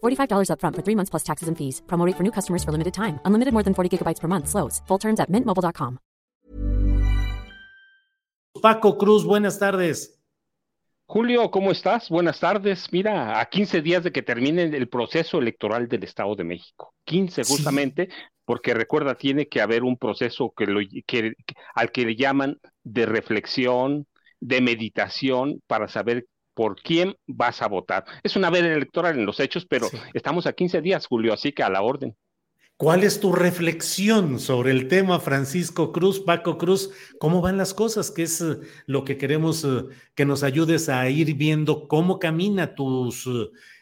$45 upfront for three months plus taxes and fees. Promo rate for new customers for limited time. Unlimited more than 40 gigabytes per month. Slows. Full terms at mintmobile.com. Paco Cruz, buenas tardes. Julio, ¿cómo estás? Buenas tardes. Mira, a 15 días de que termine el proceso electoral del Estado de México. 15 justamente, porque recuerda, tiene que haber un proceso que lo, que, al que le llaman de reflexión, de meditación, para saber por quién vas a votar. Es una veda electoral en los hechos, pero sí. estamos a 15 días, Julio, así que a la orden. ¿Cuál es tu reflexión sobre el tema, Francisco Cruz, Paco Cruz? ¿Cómo van las cosas? ¿Qué es uh, lo que queremos uh, que nos ayudes a ir viendo cómo camina tus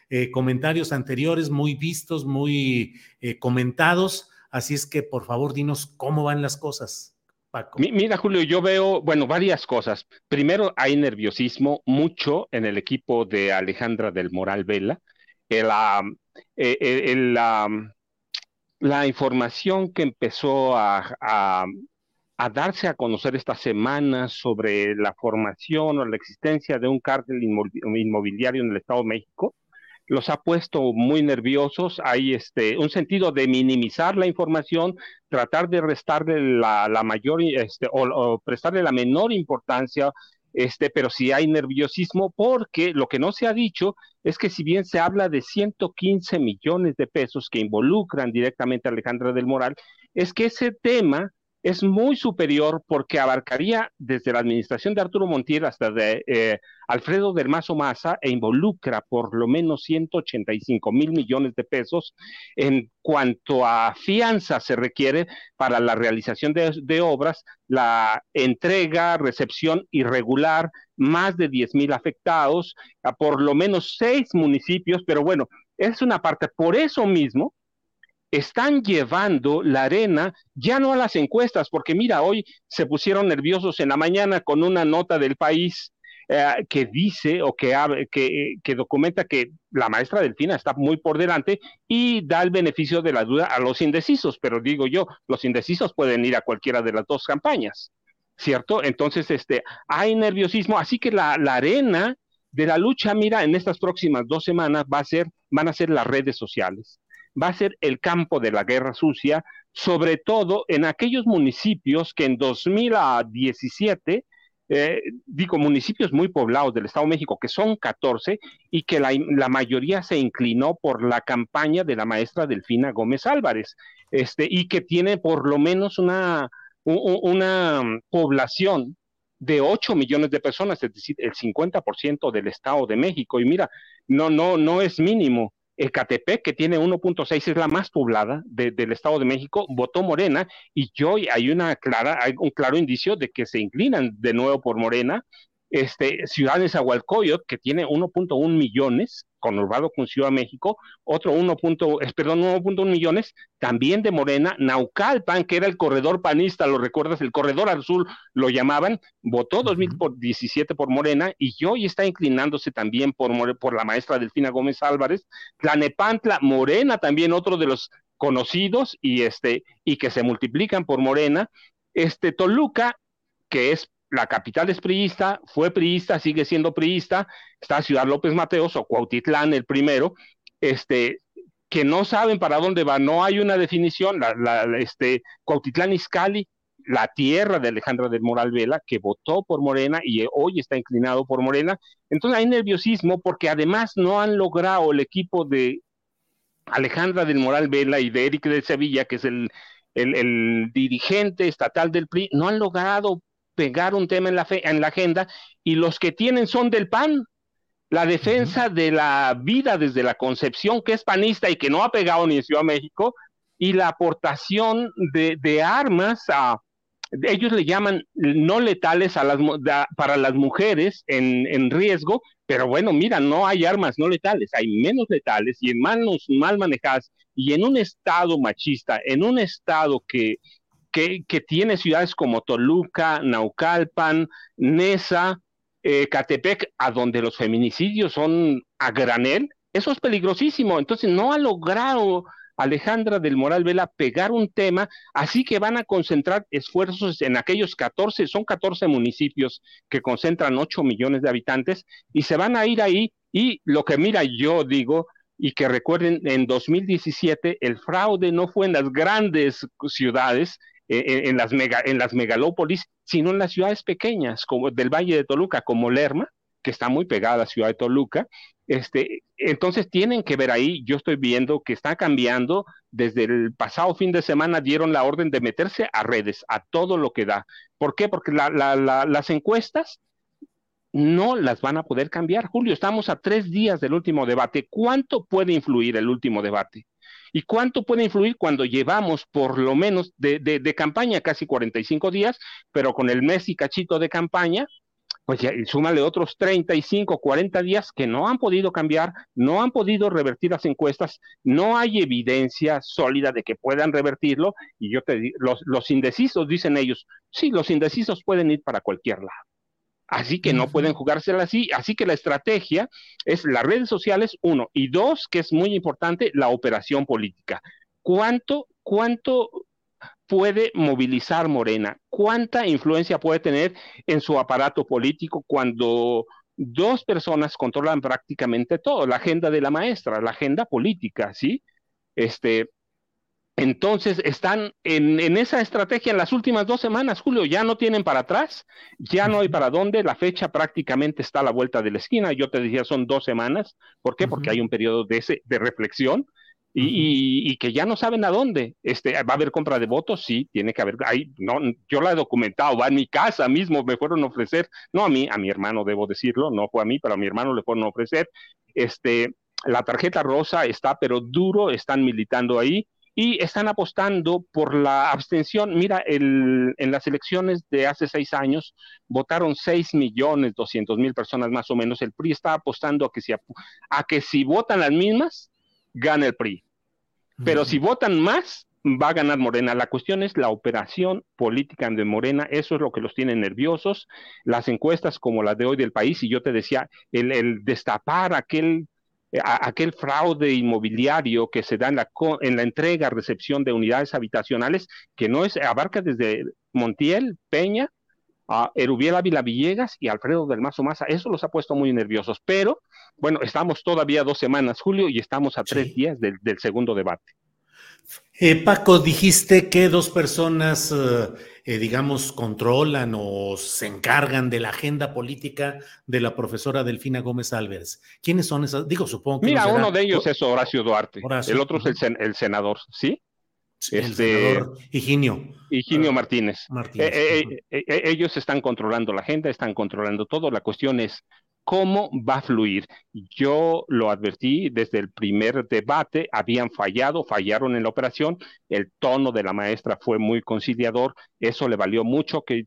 eh, comentarios anteriores, muy vistos, muy eh, comentados? Así es que, por favor, dinos cómo van las cosas. Mira, Julio, yo veo, bueno, varias cosas. Primero, hay nerviosismo mucho en el equipo de Alejandra del Moral Vela. El, el, el um, la información que empezó a, a, a, darse a conocer esta semana sobre la formación o la existencia de un cártel inmobiliario en el Estado de México, los ha puesto muy nerviosos. Hay este, un sentido de minimizar la información, tratar de restarle la, la mayor este, o, prestarle la menor importancia este, pero sí hay nerviosismo porque lo que no se ha dicho es que si bien se habla de 115 millones de pesos que involucran directamente a Alejandra del Moral, es que ese tema es muy superior porque abarcaría desde la administración de Arturo Montiel hasta de eh, Alfredo del Mazo Maza e involucra por lo menos 185 mil millones de pesos en cuanto a fianza se requiere para la realización de, de obras, la entrega, recepción irregular, más de 10 mil afectados, a por lo menos seis municipios, pero bueno, es una parte. Por eso mismo, están llevando la arena ya no a las encuestas, porque mira, hoy se pusieron nerviosos en la mañana con una nota del país eh, que dice o que, que, que, documenta que la maestra Delfina está muy por delante y da el beneficio de la duda a los indecisos, pero digo yo, los indecisos pueden ir a cualquiera de las dos campañas, ¿cierto? Entonces, este, hay nerviosismo, así que la, la arena de la lucha, mira, en estas próximas dos semanas va a ser, van a ser las redes sociales va a ser el campo de la guerra sucia, sobre todo en aquellos municipios que en 2017, eh, digo, municipios muy poblados del Estado de México, que son 14, y que la, la, mayoría se inclinó por la campaña de la maestra Delfina Gómez Álvarez, este, y que tiene por lo menos una, una población de 8 millones de personas, es decir, el 50% del Estado de México. Y mira, no, no, no es mínimo. Ecatepec, que tiene 1.6, es la más poblada de, del Estado de México, votó Morena y yo hay una clara, hay un claro indicio de que se inclinan de nuevo por Morena. Este, Ciudad de Zahualcoyot, que tiene 1.1 millones, conurbado con Ciudad de México, otro 1. perdón, 1.1 millones, también de Morena, Naucalpan, que era el corredor panista, lo recuerdas, el corredor azul lo llamaban, votó 2017 por Morena y hoy está inclinándose también por, por la maestra Delfina Gómez Álvarez, Tlanepantla, Morena también otro de los conocidos y este y que se multiplican por Morena, este Toluca que es la capital es priista, fue priista, sigue siendo priista, está Ciudad López Mateos o Cuautitlán el primero, este, que no saben para dónde va, no hay una definición, la, la, este, Cuautitlán Izcalli, la tierra de Alejandra del Moral Vela, que votó por Morena y hoy está inclinado por Morena. Entonces hay nerviosismo porque además no han logrado el equipo de Alejandra del Moral Vela y de Eric de Sevilla, que es el, el, dirigente estatal del PRI, no han logrado pegar un tema en la, en la agenda y los que tienen son del PAN. La defensa de la vida desde la concepción, que es panista y que no ha pegado ni en Ciudad de México, y la aportación de, de armas a, ellos le llaman no letales a las, para las mujeres en, en, riesgo, pero bueno, mira, no hay armas no letales, hay menos letales y en manos mal manejadas y en un estado machista, en un estado que, que, tiene ciudades como Toluca, Naucalpan, Nesa, eh, Catepec, a donde los feminicidios son a granel, eso es peligrosísimo. Entonces no ha logrado Alejandra del Moral Vela pegar un tema, así que van a concentrar esfuerzos en aquellos 14, son 14 municipios que concentran 8 millones de habitantes y se van a ir ahí y lo que mira yo digo y que recuerden en 2017 el fraude no fue en las grandes ciudades, eh, eh, en, las mega, en las megalópolis, sino en las ciudades pequeñas como del Valle de Toluca, como Lerma, que está muy pegada a la ciudad de Toluca, este, entonces tienen que ver ahí, yo estoy viendo que está cambiando, desde el pasado fin de semana dieron la orden de meterse a redes, a todo lo que da. ¿Por qué? Porque las encuestas no las van a poder cambiar. Julio, estamos a tres días del último debate. ¿Cuánto puede influir el último debate? ¿Y cuánto puede influir cuando llevamos por lo menos de, de campaña casi 45 días, pero con el mes y cachito de campaña, pues ya, súmale otros 35, 40 días que no han podido cambiar, no han podido revertir las encuestas, no hay evidencia sólida de que puedan revertirlo, y yo te los, los indecisos, dicen ellos, sí, los indecisos pueden ir para cualquier lado. Así que no pueden jugársela así. Así que la estrategia es las redes sociales, uno, y dos, que es muy importante, la operación política. ¿Cuánto, cuánto puede movilizar Morena? ¿Cuánta influencia puede tener en su aparato político cuando dos personas controlan prácticamente todo, la agenda de la maestra, la agenda política, ¿sí? Este, entonces están en, en, esa estrategia en las últimas dos semanas, Julio, ya no tienen para atrás, ya no hay para dónde, la fecha prácticamente está a la vuelta de la esquina, yo te decía son dos semanas, ¿por qué? Porque hay un periodo de, ese, de reflexión, y, que ya no saben a dónde. Este, ¿Va a haber compra de votos? Sí, tiene que haber. Ahí, no, yo la he documentado, va en mi casa mismo, me fueron a ofrecer, no a mí, a mi hermano debo decirlo, no fue a mí, pero a mi hermano le fueron a ofrecer. Este, la tarjeta rosa está, pero duro, están militando ahí y están apostando por la abstención. Mira, el, en las elecciones de hace seis años votaron seis millones doscientos mil personas más o menos. El PRI está apostando a que si, a que si votan las mismas, gana el PRI. Pero si votan más, va a ganar Morena. La cuestión es la operación política de Morena, eso es lo que los tiene nerviosos. Las encuestas como la de hoy del país, y yo te decía, el, destapar aquel, aquel fraude inmobiliario que se da en la, en la entrega, recepción de unidades habitacionales, que no es, abarca desde Montiel, Peña, a Erubiel Ávila Villegas y Alfredo del Mazo Maza. Eso los ha puesto muy nerviosos, pero bueno, estamos todavía dos semanas, Julio, y estamos a tres días del, segundo debate. Eh, Paco, dijiste que dos personas, eh, eh, digamos, controlan o se encargan de la agenda política de la profesora Delfina Gómez Álvarez. ¿Quiénes son esas? Digo, supongo que. Mira, uno de ellos es Horacio Duarte, el otro es el, senador, ¿sí? el este, senador Higinio. Higinio ah, Martínez. ellos están controlando la agenda, están controlando todo. La cuestión es cómo va a fluir. Yo lo advertí desde el primer debate, habían fallado, fallaron en la operación, el tono de la maestra fue muy conciliador, eso le valió mucho que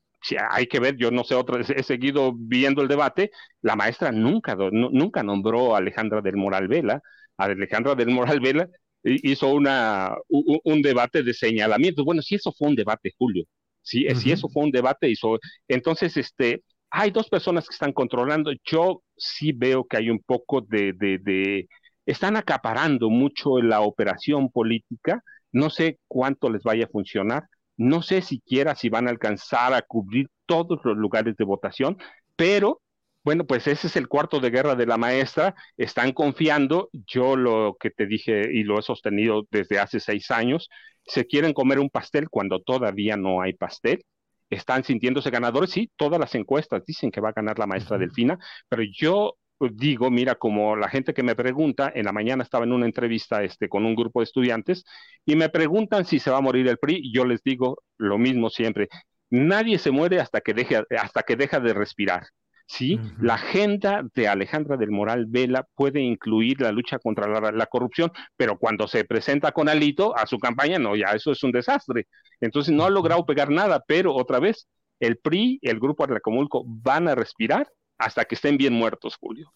hay que ver, yo no sé, otra he seguido viendo el debate, la maestra nunca, nunca nombró a Alejandra del Moral Vela, a Alejandra del Moral Vela hizo una, un, debate de señalamientos. Bueno, si eso fue un debate, Julio, si, si eso fue un debate, hizo, entonces, este, hay dos personas que están controlando. Yo sí veo que hay un poco de, de, están acaparando mucho la operación política. No sé cuánto les vaya a funcionar. No sé siquiera si van a alcanzar a cubrir todos los lugares de votación, pero bueno, pues ese es el cuarto de guerra de la maestra. Están confiando. Yo lo que te dije y lo he sostenido desde hace seis años, se quieren comer un pastel cuando todavía no hay pastel están sintiéndose ganadores. Sí, todas las encuestas dicen que va a ganar la maestra Delfina, pero yo digo, mira, como la gente que me pregunta, en la mañana estaba en una entrevista este, con un grupo de estudiantes y me preguntan si se va a morir el PRI y yo les digo lo mismo siempre. Nadie se muere hasta que, deje, hasta que deja de respirar. ¿Sí? La agenda de Alejandra del Moral Vela puede incluir la lucha contra la, corrupción, pero cuando se presenta con Alito a su campaña, no, ya eso es un desastre. Entonces no ha logrado pegar nada, pero otra vez, el PRI, el grupo Atlacomulco van a respirar hasta que estén bien muertos, Julio.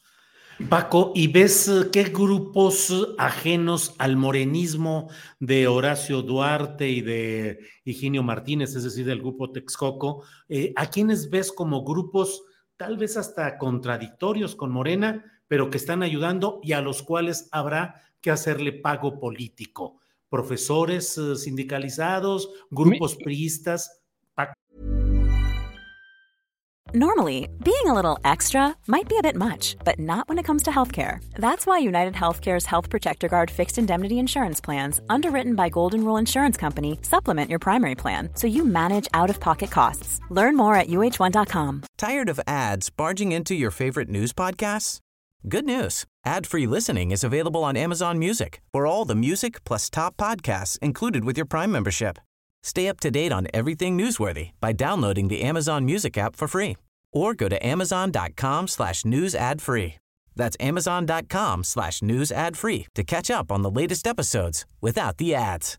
Paco, ¿y ves eh, qué grupos ajenos al morenismo de Horacio Duarte y de Higinio Martínez, es decir, del grupo Texcoco, eh, a quiénes ves como grupos tal vez hasta contradictorios con Morena, pero que están ayudando y a los cuales habrá que hacerle pago político? Profesores eh, sindicalizados, grupos priistas, Normally, being a little extra might be a bit much, but not when it comes to healthcare. That's why United Healthcare's Health Protector Guard fixed indemnity insurance plans, underwritten by Golden Rule Insurance Company, supplement your primary plan so you manage out of pocket costs. Learn more at uh1.com. Tired of ads barging into your favorite news podcasts? Good news ad free listening is available on Amazon Music for all the music plus top podcasts included with your Prime membership. Stay up to date on everything newsworthy by downloading the Amazon Music app for free or go to amazon.com slash news ad free. That's amazon.com slash news ad free to catch up on the latest episodes without the ads.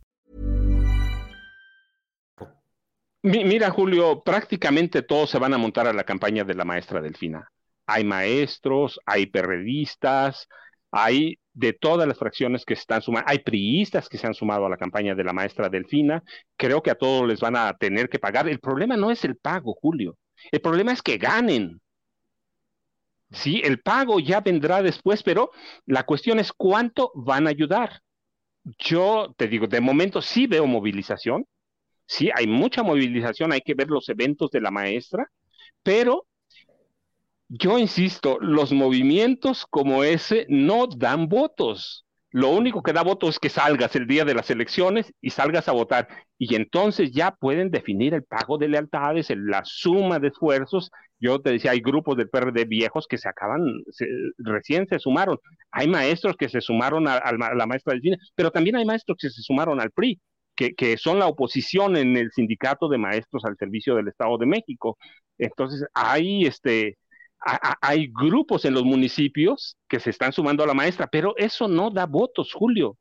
Mira, Julio, prácticamente todos se van a montar a la campaña de la maestra Delfina. Hay maestros, hay periodistas, hay de todas las fracciones que se están sumando, hay priistas que se han sumado a la campaña de la maestra Delfina, creo que a todos les van a tener que pagar. El problema no es el pago, Julio, el problema es que ganen. Sí, el pago ya vendrá después, pero la cuestión es cuánto van a ayudar. Yo te digo, de momento sí veo movilización, sí, hay mucha movilización, hay que ver los eventos de la maestra, pero yo insisto, los movimientos como ese no dan votos. Lo único que da votos es que salgas el día de las elecciones y salgas a votar. Y entonces ya pueden definir el pago de lealtades, la suma de esfuerzos. Yo te decía, hay grupos del PRD viejos que se acaban, recién se sumaron. Hay maestros que se sumaron a, la maestra del cine, pero también hay maestros que se sumaron al PRI. Que, que, son la oposición en el sindicato de maestros al servicio del Estado de México. Entonces, hay este, hay grupos en los municipios que se están sumando a la maestra, pero eso no da votos, Julio.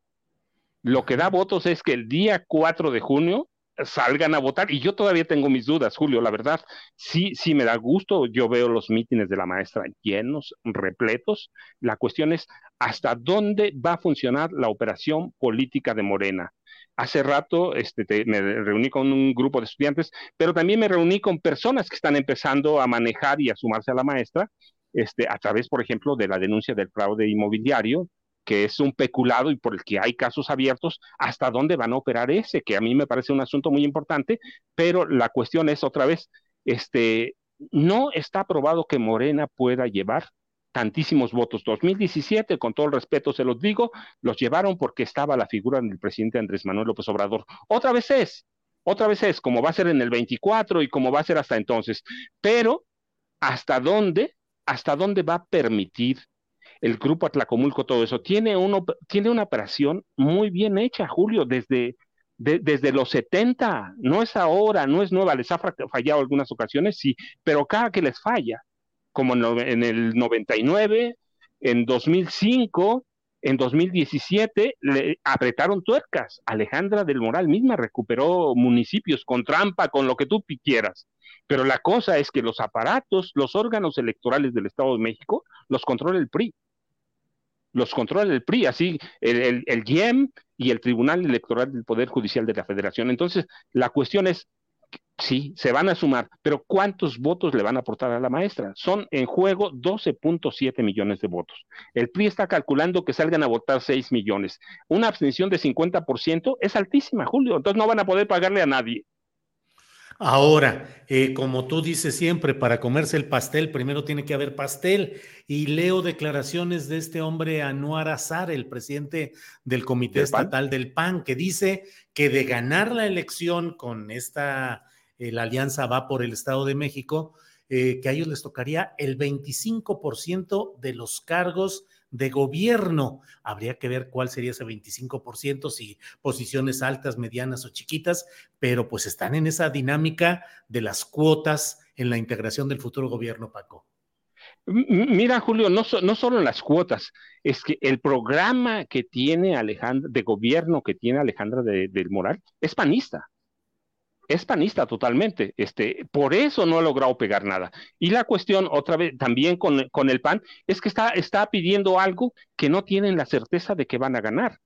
Lo que da votos es que el día 4 de junio salgan a votar y yo todavía tengo mis dudas, Julio, la verdad, sí, sí me da gusto, yo veo los mítines de la maestra llenos, repletos, la cuestión es hasta dónde va a funcionar la operación política de Morena. Hace rato este, me reuní con un grupo de estudiantes, pero también me reuní con personas que están empezando a manejar y a sumarse a la maestra, este, a través, por ejemplo, de la denuncia del fraude inmobiliario, que es un peculado y por el que hay casos abiertos, hasta dónde van a operar ese, que a mí me parece un asunto muy importante, pero la cuestión es otra vez, este, no está probado que Morena pueda llevar tantísimos votos. 2017, con todo el respeto se los digo, los llevaron porque estaba la figura del presidente Andrés Manuel López Obrador. Otra vez es, otra vez es, como va a ser en el 24 y como va a ser hasta entonces. Pero, ¿hasta dónde, hasta dónde va a permitir el grupo Atlacomulco todo eso? Tiene, uno, tiene una operación muy bien hecha, Julio, desde, desde los 70, no es ahora, no es nueva, les ha fallado algunas ocasiones, sí, pero cada que les falla, como en el 99, en 2005, en 2017 le apretaron tuercas. Alejandra del Moral misma recuperó municipios con trampa, con lo que tú quieras. Pero la cosa es que los aparatos, los órganos electorales del Estado de México, los controla el PRI. Los controla el PRI, así el, el, el IEM y el Tribunal Electoral del Poder Judicial de la Federación. Entonces, la cuestión es, Sí, se van a sumar, pero ¿cuántos votos le van a aportar a la maestra? Son en juego 12.7 millones de votos. El PRI está calculando que salgan a votar 6 millones. Una abstención de 50% es altísima, Julio, entonces no van a poder pagarle a nadie. Ahora, eh, como tú dices siempre, para comerse el pastel primero tiene que haber pastel. Y leo declaraciones de este hombre Anuar Azar, el presidente del Comité Estatal del PAN, que dice que de ganar la elección con esta, la alianza va por el Estado de México, eh, que a ellos les tocaría el 25% de los cargos de gobierno. Habría que ver cuál sería ese 25%, si posiciones altas, medianas o chiquitas, pero pues están en esa dinámica de las cuotas en la integración del futuro gobierno, Paco. Mira, Julio, no, no solo en las cuotas, es que el programa que tiene Alejandra, de gobierno que tiene Alejandra del Moral, es panista es panista totalmente. Este, por eso no ha logrado pegar nada. Y la cuestión, otra vez, también con, con el PAN, es que está, está pidiendo algo que no tienen la certeza de que van a ganar.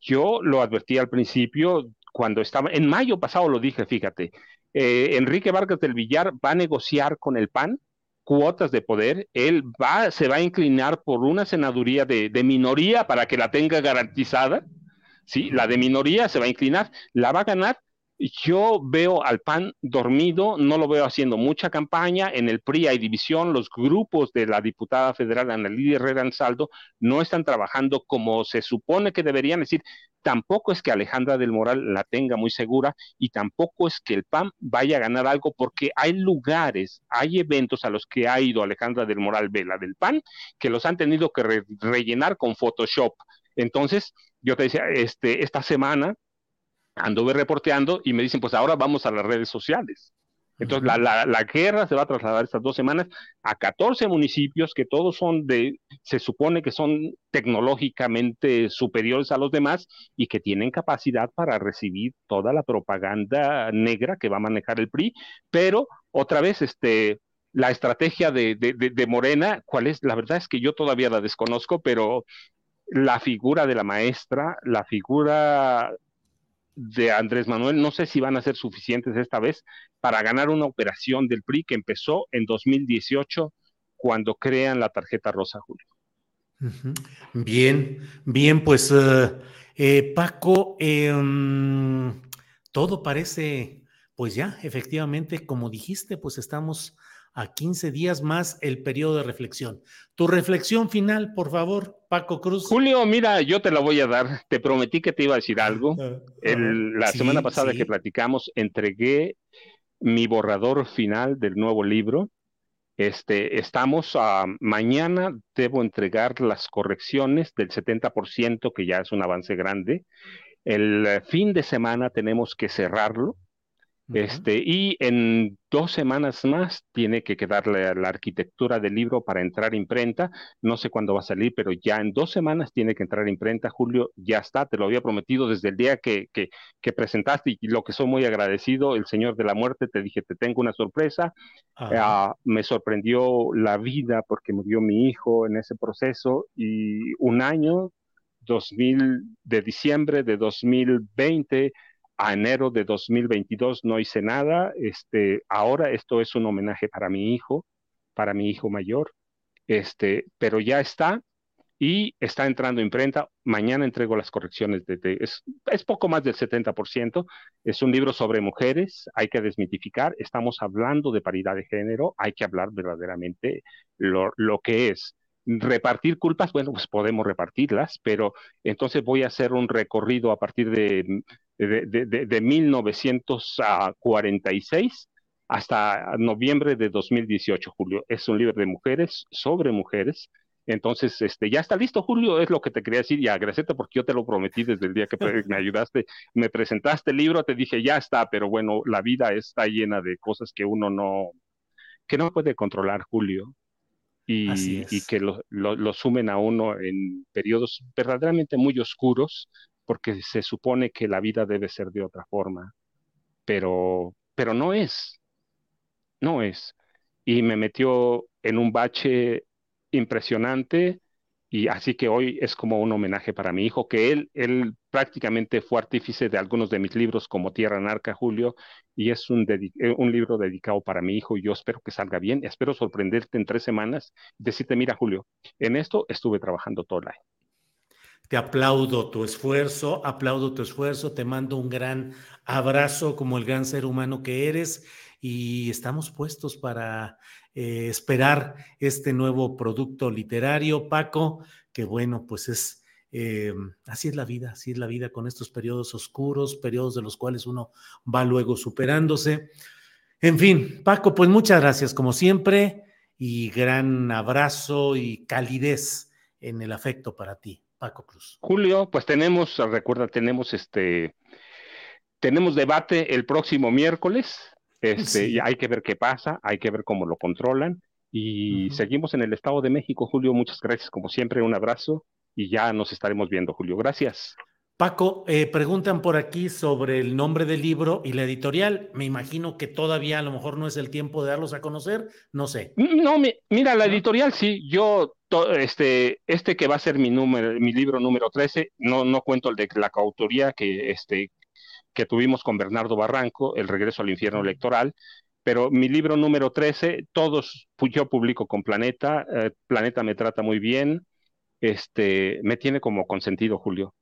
Yo lo advertí al principio, cuando estaba, en mayo pasado lo dije, fíjate, eh, Enrique Vargas del Villar va a negociar con el PAN cuotas de poder, él va, se va a inclinar por una senaduría de, de minoría para que la tenga garantizada, ¿sí? La de minoría se va a inclinar, la va a ganar yo veo al PAN dormido, no lo veo haciendo mucha campaña. En el PRI hay división, los grupos de la diputada federal Ana Lidia Herrera Ansaldo no están trabajando como se supone que deberían. Es decir, tampoco es que Alejandra del Moral la tenga muy segura y tampoco es que el PAN vaya a ganar algo porque hay lugares, hay eventos a los que ha ido Alejandra del Moral Vela del PAN que los han tenido que rellenar con Photoshop. Entonces, yo te decía, este, esta semana anduve reporteando y me dicen, pues ahora vamos a las redes sociales. Entonces, la, la, guerra se va a trasladar estas dos semanas a 14 municipios que todos son de, se supone que son tecnológicamente superiores a los demás y que tienen capacidad para recibir toda la propaganda negra que va a manejar el PRI, pero otra vez, este, la estrategia de, de, de Morena, ¿cuál es? La verdad es que yo todavía la desconozco, pero la figura de la maestra, la figura de Andrés Manuel no sé si van a ser suficientes esta vez para ganar una operación del PRI que empezó en 2018 cuando crean la tarjeta rosa, Julio. Bien, bien, pues eh, eh, Paco, em, todo parece, pues ya, efectivamente, como dijiste, pues estamos a 15 días más el periodo de reflexión. Tu reflexión final, por favor, Paco Cruz. Julio, mira, yo te la voy a dar. Te prometí que te iba a decir algo. Ah, la semana pasada que platicamos, entregué mi borrador final del nuevo libro. Este, estamos a mañana, debo entregar las correcciones del 70%, que ya es un avance grande. El fin de semana tenemos que cerrarlo este, y en dos semanas más tiene que quedar la, arquitectura del libro para entrar imprenta. No sé cuándo va a salir, pero ya en dos semanas tiene que entrar imprenta. Julio, ya está, te lo había prometido desde el día que, que, presentaste y lo que soy muy agradecido, el Señor de la Muerte, te dije, te tengo una sorpresa. Ah, me sorprendió la vida porque murió mi hijo en ese proceso y un año, 2000, de diciembre de 2020 a enero de 2022 no hice nada. Este, ahora esto es un homenaje para mi hijo, para mi hijo mayor. Este, pero ya está y está entrando imprenta. Mañana entrego las correcciones de, es, es, poco más del 70%. Es un libro sobre mujeres, hay que desmitificar. Estamos hablando de paridad de género, hay que hablar verdaderamente lo, lo que es. Repartir culpas, bueno, pues podemos repartirlas, pero entonces voy a hacer un recorrido a partir de de, de, 1946 hasta noviembre de 2018, Julio. Es un libro de mujeres, sobre mujeres. Entonces, este, ya está listo, Julio, es lo que te quería decir y agradecerte porque yo te lo prometí desde el día que me ayudaste, me presentaste el libro, te dije, ya está, pero bueno, la vida está llena de cosas que uno no, que no puede controlar, Julio. Y, y que lo, lo, lo, sumen a uno en periodos verdaderamente muy oscuros, porque se supone que la vida debe ser de otra forma, pero, pero no es, no es. Y me metió en un bache impresionante y así que hoy es como un homenaje para mi hijo, que él, él prácticamente fue artífice de algunos de mis libros como Tierra Narca, Julio, y es un, eh, un libro dedicado para mi hijo y yo espero que salga bien, espero sorprenderte en tres semanas y decirte, mira Julio, en esto estuve trabajando todo el. Te aplaudo tu esfuerzo, aplaudo tu esfuerzo, te mando un gran abrazo como el gran ser humano que eres y estamos puestos para eh, esperar este nuevo producto literario, Paco, que bueno, pues es... Eh, así es la vida, así es la vida con estos periodos oscuros, periodos de los cuales uno va luego superándose. En fin, Paco, pues muchas gracias como siempre y gran abrazo y calidez en el afecto para ti, Paco Cruz. Julio, pues tenemos, recuerda, tenemos este, tenemos debate el próximo miércoles. Este, y hay que ver qué pasa, hay que ver cómo lo controlan. Y seguimos en el Estado de México, Julio. Muchas gracias, como siempre, un abrazo y ya nos estaremos viendo, Julio. Gracias. Paco, eh, preguntan por aquí sobre el nombre del libro y la editorial. Me imagino que todavía a lo mejor no es el tiempo de darlos a conocer, no sé. No, mira, la editorial sí, yo, este, este que va a ser mi número, mi libro número 13, no, no cuento el de la coautoría que, este, que tuvimos con Bernardo Barranco, El regreso al infierno electoral, pero mi libro número 13, todos, yo publico con Planeta, eh, Planeta me trata muy bien, este, me tiene como consentido, Julio.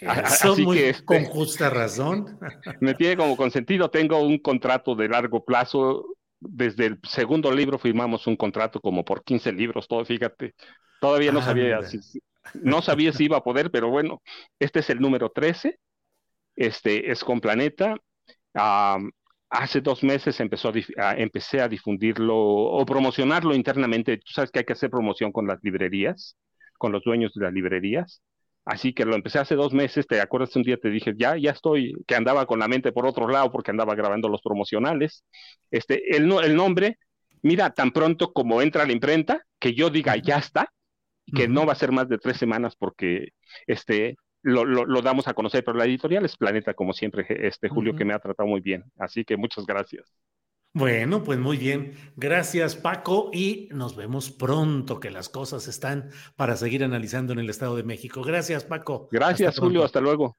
Eso muy, este, con justa razón. Me tiene como consentido, tengo un contrato de largo plazo. Desde el segundo libro firmamos un contrato como por 15 libros, todo, fíjate. Todavía no sabía si, no sabía si iba a poder, pero bueno, este es el número 13. Este es con Planeta. hace dos meses empezó a, empecé a difundirlo o promocionarlo internamente. Tú sabes que hay que hacer promoción con las librerías, con los dueños de las librerías. Así que lo empecé hace dos meses, te acuerdas un día te dije, ya, ya estoy, que andaba con la mente por otro lado porque andaba grabando los promocionales. Este, el, el nombre, mira, tan pronto como entra la imprenta, que yo diga, ya está, que no va a ser más de tres semanas porque este, lo, lo, damos a conocer, pero la editorial es Planeta, como siempre, este Julio, que me ha tratado muy bien. Así que muchas gracias. Bueno, pues muy bien. Gracias, Paco, y nos vemos pronto, que las cosas están para seguir analizando en el Estado de México. Gracias, Paco. Gracias, Julio. Hasta luego.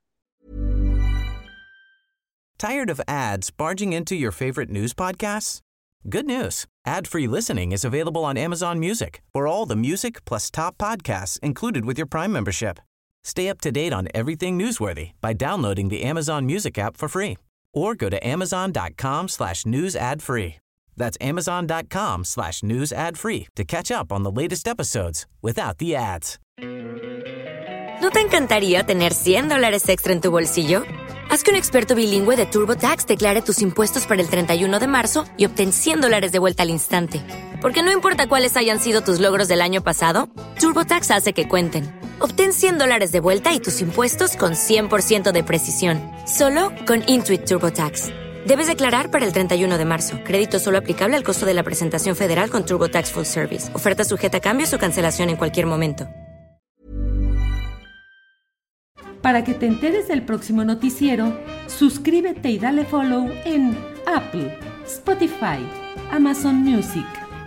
Tired of ads barging into your favorite news podcasts? Good news. Ad-free listening is available on Amazon Music. For all the music plus top podcasts included with your Prime membership. Stay up to date on everything newsworthy by downloading the Amazon Music app for free or go to amazon.com slash news ad free. That's amazon.com slash news ad free to catch up on the latest episodes without the ads. ¿No te encantaría tener 100 dólares extra en tu bolsillo? Haz que un experto bilingüe de TurboTax declare tus impuestos para el 31 de marzo y obtén 100 dólares de vuelta al instante. Porque no importa cuáles hayan sido tus logros del año pasado, TurboTax hace que cuenten Obtén 100 dólares de vuelta y tus impuestos con 100% de precisión, solo con Intuit TurboTax. Debes declarar para el 31 de marzo. Crédito solo aplicable al costo de la presentación federal con TurboTax Full Service. Oferta sujeta a cambios o cancelación en cualquier momento. Para que te enteres del próximo noticiero, suscríbete y dale follow en Apple, Spotify, Amazon Music,